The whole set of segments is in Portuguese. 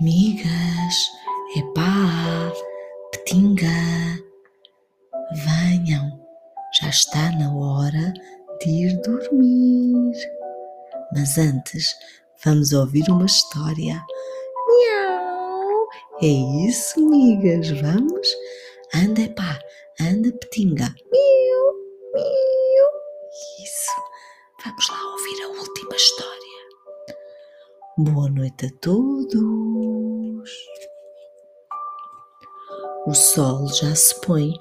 Migas, epá, petinga, venham, já está na hora de ir dormir. Mas antes, vamos ouvir uma história. Miau! É isso, migas, vamos? Anda, epá, anda, petinga. Miau, miau. Isso. Vamos lá ouvir a última história. Boa noite a todos. O sol já se põe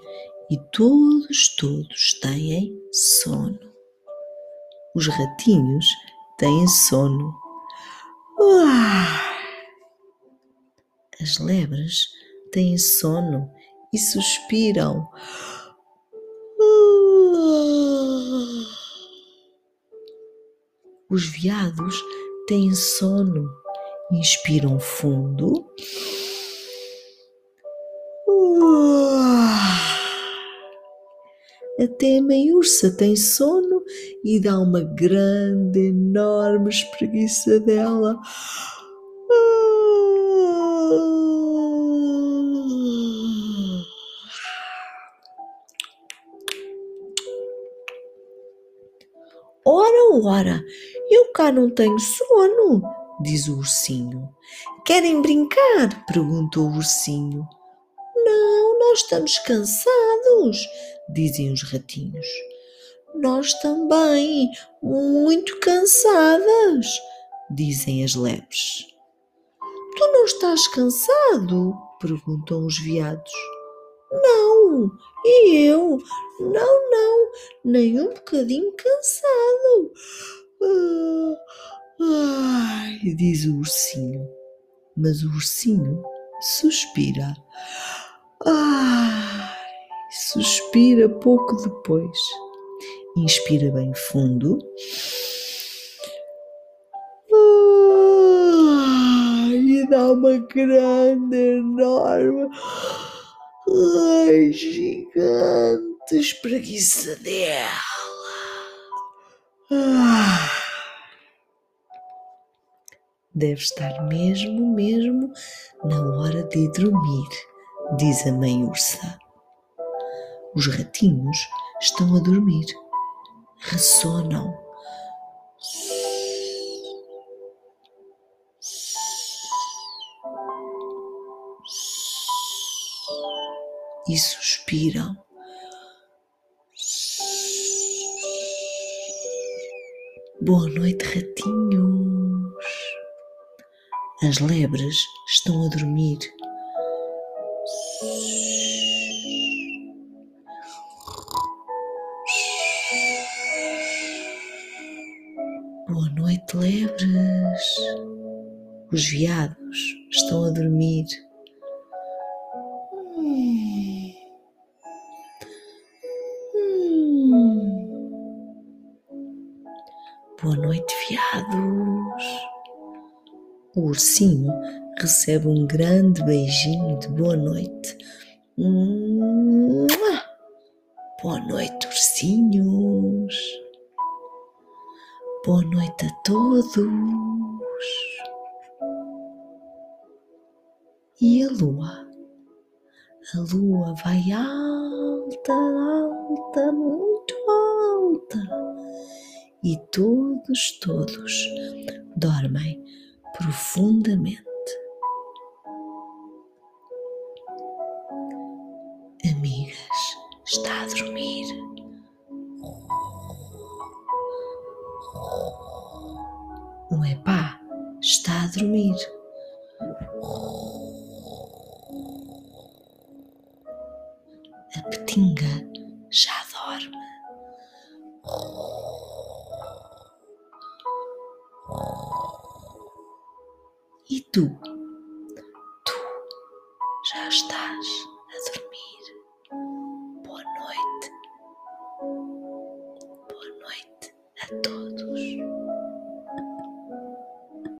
e todos, todos têm sono. Os ratinhos têm sono. As lebres têm sono e suspiram. Os veados têm sono, inspiram fundo. Até a meiurça tem sono e dá uma grande, enorme espreguiça dela. Ora, ora, eu cá não tenho sono, diz o ursinho. Querem brincar? perguntou o ursinho. Não, nós estamos cansados, dizem os ratinhos. Nós também, muito cansadas, dizem as lebres. Tu não estás cansado? perguntam os veados. Não, e eu? Não, não, nem um bocadinho cansado. Ai, diz o ursinho. Mas o ursinho suspira. Suspira pouco depois. Inspira bem fundo. Ai, e dá uma grande, enorme Ai, gigante espreguiça dela. Ah. Deve estar mesmo, mesmo na hora de dormir, diz a mãe ursa. Os ratinhos estão a dormir, ressonam. e suspiram. Boa noite, ratinhos. As lebres estão a dormir. Noite, lebres. Os veados estão a dormir. Boa noite, viados. O ursinho recebe um grande beijinho de boa noite. Boa noite, ursinhos. Boa noite a todos. E a lua? A lua vai alta, alta, muito alta e todos, todos dormem profundamente. Amigas, está a dormir. O epá está a dormir. A petinga já dorme. E tu?